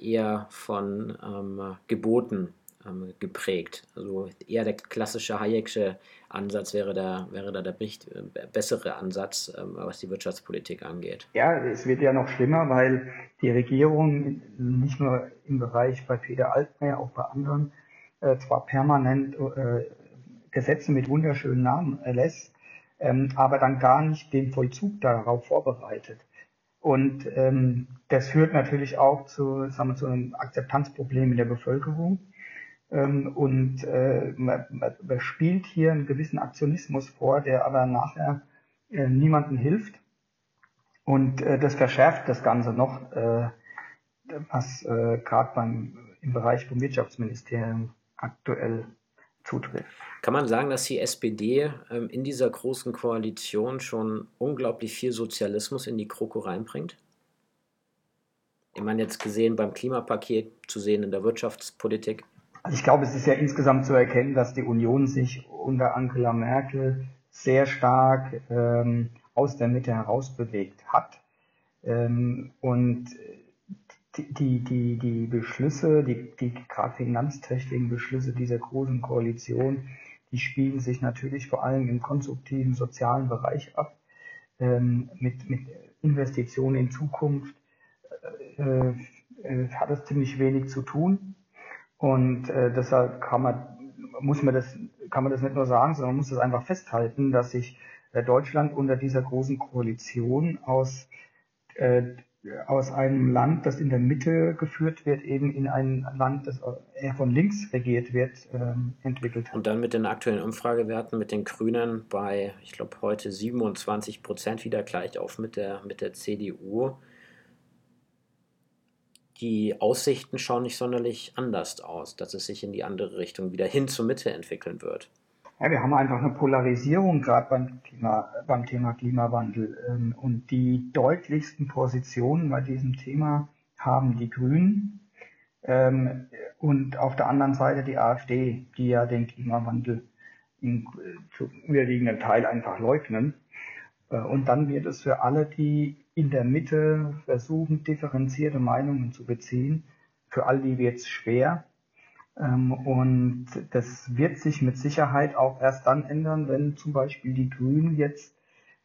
eher von ähm, Geboten ähm, geprägt. Also eher der klassische Hayek'sche Ansatz wäre da, wäre da der äh, bessere Ansatz, ähm, was die Wirtschaftspolitik angeht. Ja, es wird ja noch schlimmer, weil die Regierung nicht nur im Bereich bei Peter Altmaier, auch bei anderen, äh, zwar permanent äh, Gesetze mit wunderschönen Namen erlässt, ähm, aber dann gar nicht den Vollzug darauf vorbereitet. Und ähm, das führt natürlich auch zu, sagen wir, zu einem Akzeptanzproblem in der Bevölkerung. Ähm, und äh, man, man spielt hier einen gewissen Aktionismus vor, der aber nachher äh, niemandem hilft. Und äh, das verschärft das Ganze noch, äh, was äh, gerade im Bereich vom Wirtschaftsministerium aktuell zutrifft. Kann man sagen, dass die SPD ähm, in dieser großen Koalition schon unglaublich viel Sozialismus in die Kroko reinbringt? Ich meine, jetzt gesehen beim Klimapaket, zu sehen in der Wirtschaftspolitik. Also ich glaube, es ist ja insgesamt zu erkennen, dass die Union sich unter Angela Merkel sehr stark ähm, aus der Mitte herausbewegt hat. Ähm, und die, die, die Beschlüsse, die, die gerade finanzträchtigen Beschlüsse dieser großen Koalition, die spielen sich natürlich vor allem im konstruktiven sozialen Bereich ab, ähm, mit, mit Investitionen in Zukunft äh, äh, hat es ziemlich wenig zu tun. Und äh, deshalb kann man, muss man das, kann man das nicht nur sagen, sondern muss das einfach festhalten, dass sich äh, Deutschland unter dieser großen Koalition aus äh, aus einem Land, das in der Mitte geführt wird, eben in ein Land, das eher von links regiert wird, ähm, entwickelt hat. Und dann mit den aktuellen Umfragewerten mit den Grünen bei, ich glaube, heute 27 Prozent wieder gleich auf mit der, mit der CDU. Die Aussichten schauen nicht sonderlich anders aus, dass es sich in die andere Richtung wieder hin zur Mitte entwickeln wird. Ja, wir haben einfach eine Polarisierung gerade beim Thema, beim Thema Klimawandel. Ähm, und die deutlichsten Positionen bei diesem Thema haben die Grünen ähm, und auf der anderen Seite die AfD, die ja den Klimawandel im zu überwiegenden Teil einfach leugnen. Äh, und dann wird es für alle, die in der Mitte versuchen, differenzierte Meinungen zu beziehen, für all die wird es schwer. Ähm, und das wird sich mit Sicherheit auch erst dann ändern, wenn zum Beispiel die Grünen jetzt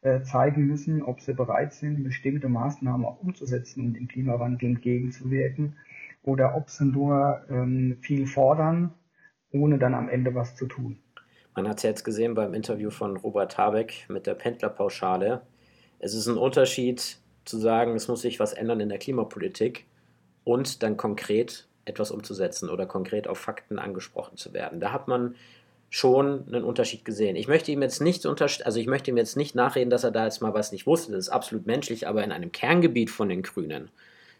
äh, zeigen müssen, ob sie bereit sind, bestimmte Maßnahmen auch umzusetzen und dem Klimawandel entgegenzuwirken oder ob sie nur ähm, viel fordern, ohne dann am Ende was zu tun. Man hat es jetzt gesehen beim Interview von Robert Habeck mit der Pendlerpauschale. Es ist ein Unterschied zu sagen, es muss sich was ändern in der Klimapolitik und dann konkret etwas umzusetzen oder konkret auf Fakten angesprochen zu werden. Da hat man schon einen Unterschied gesehen. Ich möchte ihm jetzt nicht also ich möchte ihm jetzt nicht nachreden, dass er da jetzt mal was nicht wusste. Das ist absolut menschlich, aber in einem Kerngebiet von den Grünen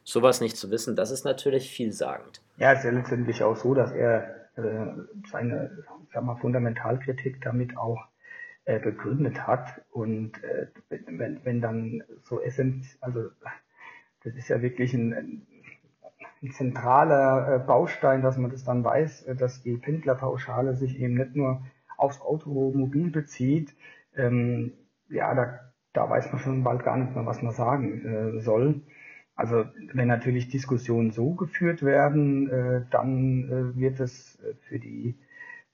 sowas nicht zu wissen, das ist natürlich vielsagend. Ja, es ist ja letztendlich auch so, dass er äh, seine sag mal, Fundamentalkritik damit auch äh, begründet hat. Und äh, wenn, wenn dann so essentiell, also das ist ja wirklich ein, ein zentraler äh, Baustein, dass man das dann weiß, äh, dass die Pendlerpauschale sich eben nicht nur aufs Automobil bezieht. Ähm, ja, da, da weiß man schon bald gar nicht mehr, was man sagen äh, soll. Also wenn natürlich Diskussionen so geführt werden, äh, dann äh, wird es äh, für die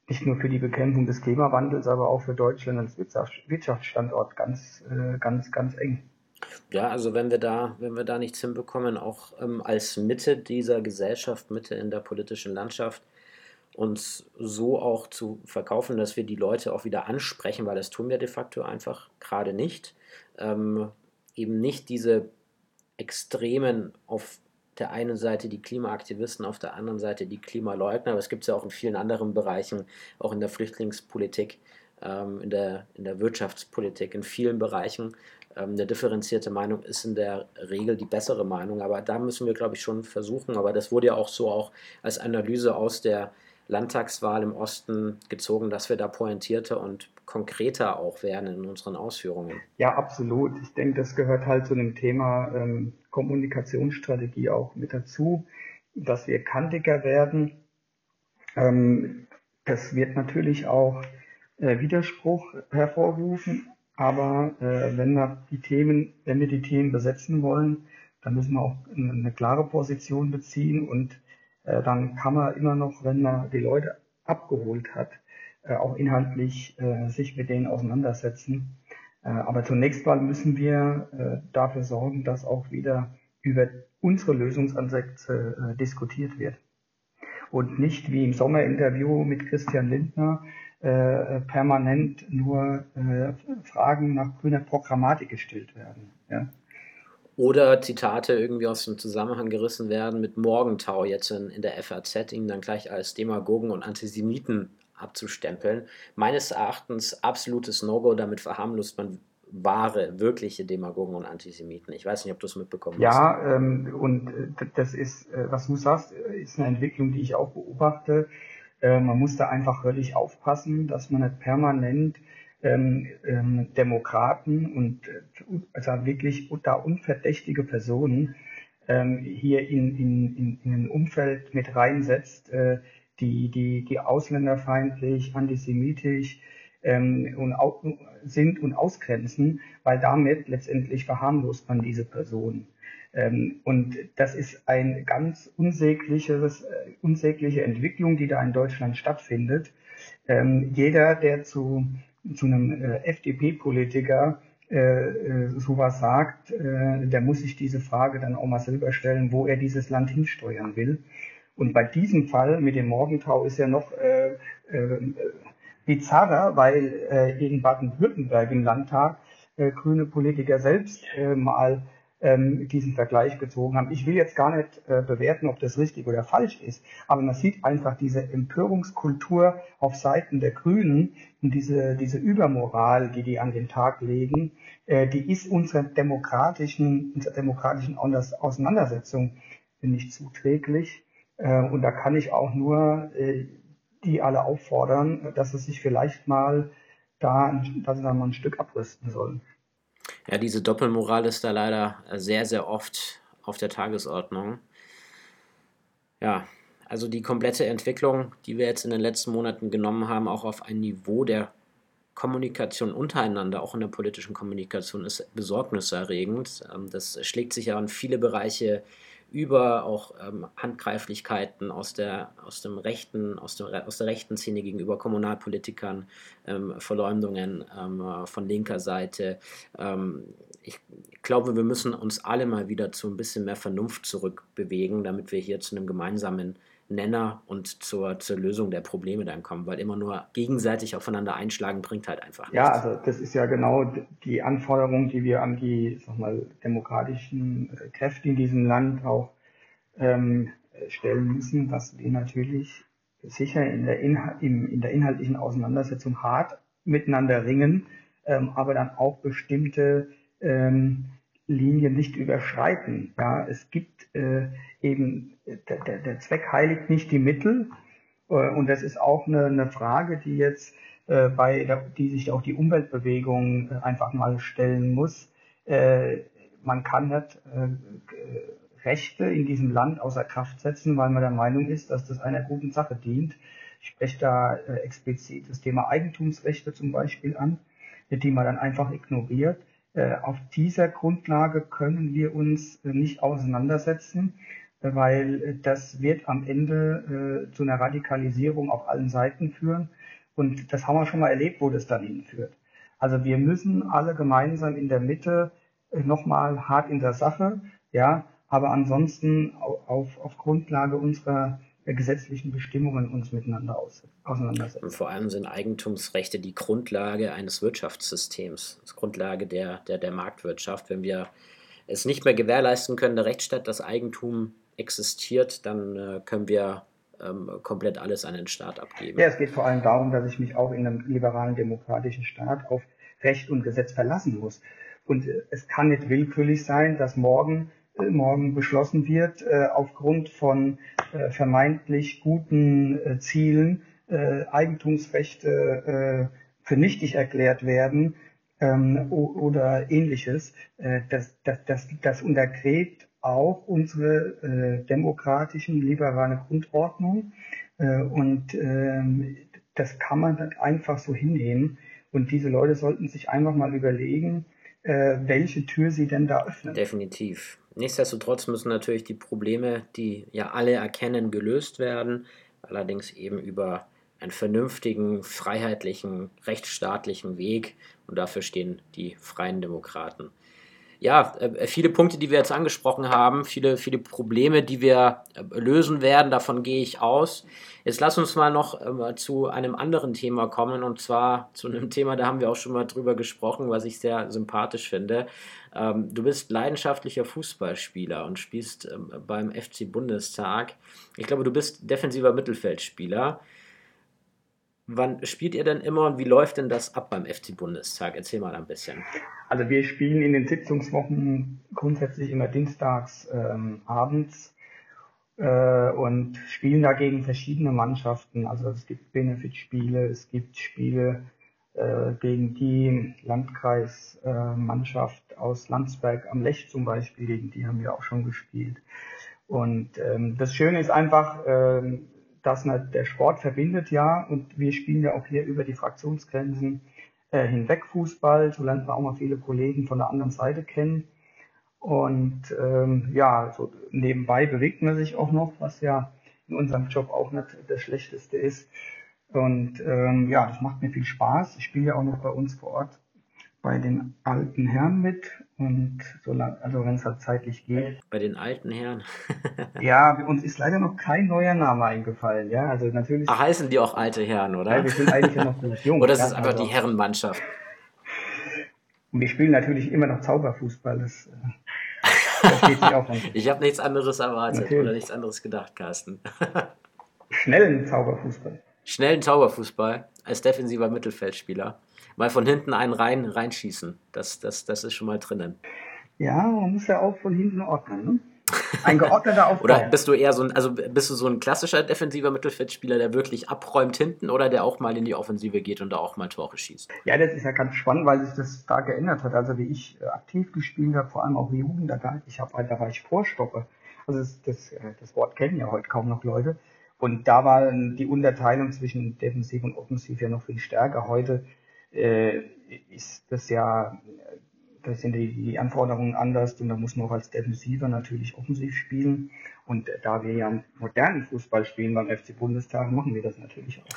nicht nur für die Bekämpfung des Klimawandels, aber auch für Deutschland als Wirtschaftsstandort ganz, ganz, ganz eng. Ja, also wenn wir da, wenn wir da nichts hinbekommen, auch ähm, als Mitte dieser Gesellschaft, Mitte in der politischen Landschaft, uns so auch zu verkaufen, dass wir die Leute auch wieder ansprechen, weil das tun wir de facto einfach gerade nicht. Ähm, eben nicht diese Extremen auf der einen Seite die Klimaaktivisten, auf der anderen Seite die Klimaleugner, aber es gibt es ja auch in vielen anderen Bereichen, auch in der Flüchtlingspolitik, ähm, in, der, in der Wirtschaftspolitik, in vielen Bereichen, eine differenzierte Meinung ist in der Regel die bessere Meinung. Aber da müssen wir, glaube ich, schon versuchen. Aber das wurde ja auch so auch als Analyse aus der Landtagswahl im Osten gezogen, dass wir da pointierter und konkreter auch werden in unseren Ausführungen. Ja, absolut. Ich denke, das gehört halt zu dem Thema ähm, Kommunikationsstrategie auch mit dazu, dass wir kantiger werden. Ähm, das wird natürlich auch äh, Widerspruch hervorrufen, aber äh, wenn wir die Themen, wenn wir die Themen besetzen wollen, dann müssen wir auch eine, klare Position beziehen und äh, dann kann man immer noch, wenn man die Leute abgeholt hat, äh, auch inhaltlich äh, sich mit denen auseinandersetzen. Äh, aber zunächst mal müssen wir äh, dafür sorgen, dass auch wieder über unsere Lösungsansätze äh, diskutiert wird. Und nicht wie im Sommerinterview mit Christian Lindner, äh, permanent nur äh, Fragen nach grüner Programmatik gestellt werden. Ja? Oder Zitate irgendwie aus dem Zusammenhang gerissen werden mit Morgentau jetzt in, in der FAZ, ihn dann gleich als Demagogen und Antisemiten abzustempeln. Meines Erachtens absolutes No-Go, damit verharmlost man wahre, wirkliche Demagogen und Antisemiten. Ich weiß nicht, ob du es mitbekommen ja, hast. Ja, ähm, und äh, das ist, äh, was du sagst, ist eine Entwicklung, die ich auch beobachte. Äh, man muss da einfach völlig aufpassen, dass man nicht permanent ähm, ähm, Demokraten und äh, also wirklich da unverdächtige Personen ähm, hier in, in, in, in ein Umfeld mit reinsetzt, äh, die, die, die ausländerfeindlich, antisemitisch ähm, und sind und ausgrenzen, weil damit letztendlich verharmlost man diese Personen. Ähm, und das ist eine ganz unsägliches, äh, unsägliche Entwicklung, die da in Deutschland stattfindet. Ähm, jeder, der zu, zu einem äh, FDP-Politiker äh, äh, sowas sagt, der muss sich diese Frage dann auch mal selber stellen, wo er dieses Land hinsteuern will. Und bei diesem Fall mit dem Morgentau ist ja noch äh, äh, bizarrer, weil äh, in Baden-Württemberg im Landtag äh, grüne Politiker selbst äh, mal ähm, diesen Vergleich gezogen haben. Ich will jetzt gar nicht äh, bewerten, ob das richtig oder falsch ist, aber man sieht einfach diese Empörungskultur auf Seiten der Grünen und diese, diese Übermoral, die die an den Tag legen, äh, die ist unserer demokratischen, unserer demokratischen Auseinandersetzung nicht zuträglich. Äh, und da kann ich auch nur äh, die alle auffordern, dass sie sich vielleicht mal da, dass sie da mal ein Stück abrüsten sollen. Ja, diese Doppelmoral ist da leider sehr, sehr oft auf der Tagesordnung. Ja, also die komplette Entwicklung, die wir jetzt in den letzten Monaten genommen haben, auch auf ein Niveau der Kommunikation untereinander, auch in der politischen Kommunikation, ist besorgniserregend. Ähm, das schlägt sich ja in viele Bereiche über auch ähm, Handgreiflichkeiten aus der, aus dem rechten, aus, dem, aus der rechten Szene gegenüber Kommunalpolitikern, ähm, Verleumdungen ähm, von linker Seite. Ähm, ich glaube, wir müssen uns alle mal wieder zu ein bisschen mehr Vernunft zurückbewegen, damit wir hier zu einem gemeinsamen Nenner und zur, zur Lösung der Probleme dann kommen, weil immer nur gegenseitig aufeinander einschlagen bringt halt einfach nichts. Ja, also das ist ja genau die Anforderung, die wir an die sag mal, demokratischen äh, Kräfte in diesem Land auch ähm, stellen müssen, dass wir natürlich sicher in der, Inhal in, in der inhaltlichen Auseinandersetzung hart miteinander ringen, ähm, aber dann auch bestimmte ähm, Linien nicht überschreiten. Ja, es gibt äh, eben, der, der, der Zweck heiligt nicht die Mittel. Äh, und das ist auch eine, eine Frage, die jetzt äh, bei, der, die sich auch die Umweltbewegung äh, einfach mal stellen muss. Äh, man kann nicht äh, Rechte in diesem Land außer Kraft setzen, weil man der Meinung ist, dass das einer guten Sache dient. Ich spreche da äh, explizit das Thema Eigentumsrechte zum Beispiel an, die man dann einfach ignoriert. Äh, auf dieser Grundlage können wir uns äh, nicht auseinandersetzen, äh, weil das wird am Ende zu einer Radikalisierung auf allen Seiten führen. Und das haben wir schon mal erlebt, wo das dann hinführt. Also wir müssen alle gemeinsam in der Mitte nochmal hart in der Sache, ja, aber ansonsten auf, auf Grundlage unserer gesetzlichen Bestimmungen uns miteinander aus, auseinandersetzen. Und vor allem sind Eigentumsrechte die Grundlage eines Wirtschaftssystems, die Grundlage der, der, der Marktwirtschaft. Wenn wir es nicht mehr gewährleisten können, der Rechtsstaat, dass Eigentum existiert, dann äh, können wir ähm, komplett alles an den Staat abgeben. Ja, es geht vor allem darum, dass ich mich auch in einem liberalen demokratischen Staat auf Recht und Gesetz verlassen muss. Und äh, es kann nicht willkürlich sein, dass morgen morgen beschlossen wird, äh, aufgrund von äh, vermeintlich guten äh, Zielen Eigentumsrechte für nichtig erklärt werden ähm, oder ähnliches. das, das, das, das untergräbt auch unsere demokratischen, liberale Grundordnung. und ähm, das kann man einfach so hinnehmen. Und diese Leute sollten sich einfach mal überlegen, welche Tür sie denn da öffnen. Definitiv. Nichtsdestotrotz müssen natürlich die Probleme, die ja alle erkennen, gelöst werden, allerdings eben über einen vernünftigen, freiheitlichen, rechtsstaatlichen Weg und dafür stehen die Freien Demokraten. Ja, äh, viele Punkte, die wir jetzt angesprochen haben, viele, viele Probleme, die wir äh, lösen werden, davon gehe ich aus. Jetzt lass uns mal noch äh, zu einem anderen Thema kommen und zwar zu einem Thema, da haben wir auch schon mal drüber gesprochen, was ich sehr sympathisch finde. Ähm, du bist leidenschaftlicher Fußballspieler und spielst ähm, beim FC Bundestag. Ich glaube, du bist defensiver Mittelfeldspieler. Wann spielt ihr denn immer und wie läuft denn das ab beim FC Bundestag? Erzähl mal ein bisschen. Also wir spielen in den Sitzungswochen grundsätzlich immer dienstags ähm, abends äh, und spielen dagegen verschiedene Mannschaften. Also es gibt Benefitspiele, es gibt Spiele äh, gegen die Landkreismannschaft äh, aus Landsberg am Lech zum Beispiel, gegen die haben wir auch schon gespielt. Und ähm, das Schöne ist einfach, ähm, dass der Sport verbindet ja und wir spielen ja auch hier über die Fraktionsgrenzen äh, hinweg Fußball. So lernt man auch mal viele Kollegen von der anderen Seite kennen. Und ähm, ja, so nebenbei bewegt man sich auch noch, was ja in unserem Job auch nicht das Schlechteste ist. Und ähm, ja, das macht mir viel Spaß. Ich spiele ja auch noch bei uns vor Ort bei den alten Herren mit und so lang, also wenn es halt zeitlich geht. Bei den alten Herren? ja, uns ist leider noch kein neuer Name eingefallen, ja, also natürlich. Ach, heißen die auch alte Herren, oder? Ja, wir sind eigentlich ja noch nicht jung. oder ist es einfach also, die Herrenmannschaft? Und wir spielen natürlich immer noch Zauberfußball, das, äh, das steht sich auch Ich habe nichts anderes erwartet natürlich. oder nichts anderes gedacht, Carsten. Schnellen Zauberfußball. Schnellen Zauberfußball als defensiver Mittelfeldspieler mal von hinten einen rein reinschießen. Das, das, das ist schon mal drinnen. Ja, man muss ja auch von hinten ordnen. Ne? Ein geordneter Aufbau. oder bist du eher so ein, also bist du so ein klassischer defensiver Mittelfeldspieler, der wirklich abräumt hinten oder der auch mal in die Offensive geht und da auch mal Tore schießt? Ja, das ist ja ganz spannend, weil sich das da geändert hat. Also wie ich äh, aktiv gespielt habe, vor allem auch wie Jugend, ich habe da war ich Vorstopper. Also das, das, äh, das Wort kennen ja heute kaum noch Leute. Und da war die Unterteilung zwischen Defensiv und Offensiv ja noch viel stärker. Heute äh, ist das ja, da sind die, die Anforderungen anders und da muss man auch als Defensiver natürlich offensiv spielen. Und da wir ja modernen Fußball spielen beim FC Bundestag, machen wir das natürlich auch.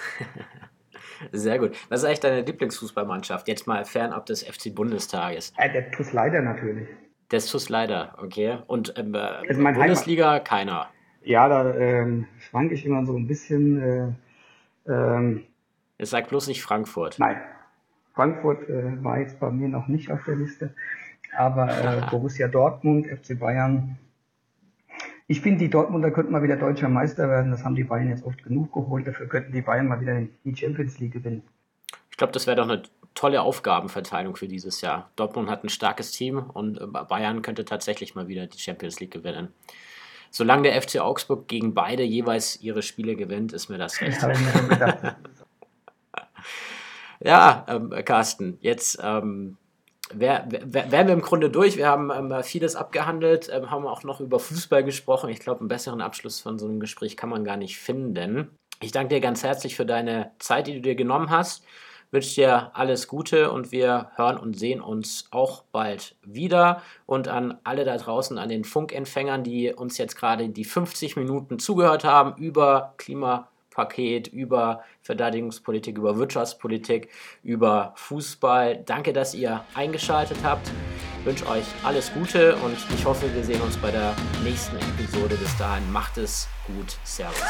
Sehr gut. Was ist eigentlich deine Lieblingsfußballmannschaft? Jetzt mal fernab des FC Bundestages. Äh, der TuS Leider natürlich. Der TuS Leider, okay. Und ähm, äh, Bundesliga Heimat. keiner. Ja, da ähm, schwanke ich immer so ein bisschen. Äh, ähm, es sagt bloß nicht Frankfurt. Nein, Frankfurt äh, war jetzt bei mir noch nicht auf der Liste, aber äh, Borussia Dortmund, FC Bayern. Ich finde, die Dortmunder könnten mal wieder deutscher Meister werden. Das haben die Bayern jetzt oft genug geholt. Dafür könnten die Bayern mal wieder die Champions League gewinnen. Ich glaube, das wäre doch eine tolle Aufgabenverteilung für dieses Jahr. Dortmund hat ein starkes Team und äh, Bayern könnte tatsächlich mal wieder die Champions League gewinnen. Solange der FC Augsburg gegen beide jeweils ihre Spiele gewinnt, ist mir das recht. Ja, ähm, Carsten, jetzt ähm, wär, wär, wären wir im Grunde durch. Wir haben ähm, vieles abgehandelt, ähm, haben auch noch über Fußball gesprochen. Ich glaube, einen besseren Abschluss von so einem Gespräch kann man gar nicht finden. Ich danke dir ganz herzlich für deine Zeit, die du dir genommen hast. Wünsche dir alles Gute und wir hören und sehen uns auch bald wieder. Und an alle da draußen, an den Funkempfängern, die uns jetzt gerade die 50 Minuten zugehört haben über Klima Paket über Verteidigungspolitik, über Wirtschaftspolitik, über Fußball. Danke, dass ihr eingeschaltet habt. Ich wünsche euch alles Gute und ich hoffe, wir sehen uns bei der nächsten Episode. Bis dahin, macht es gut. Servus.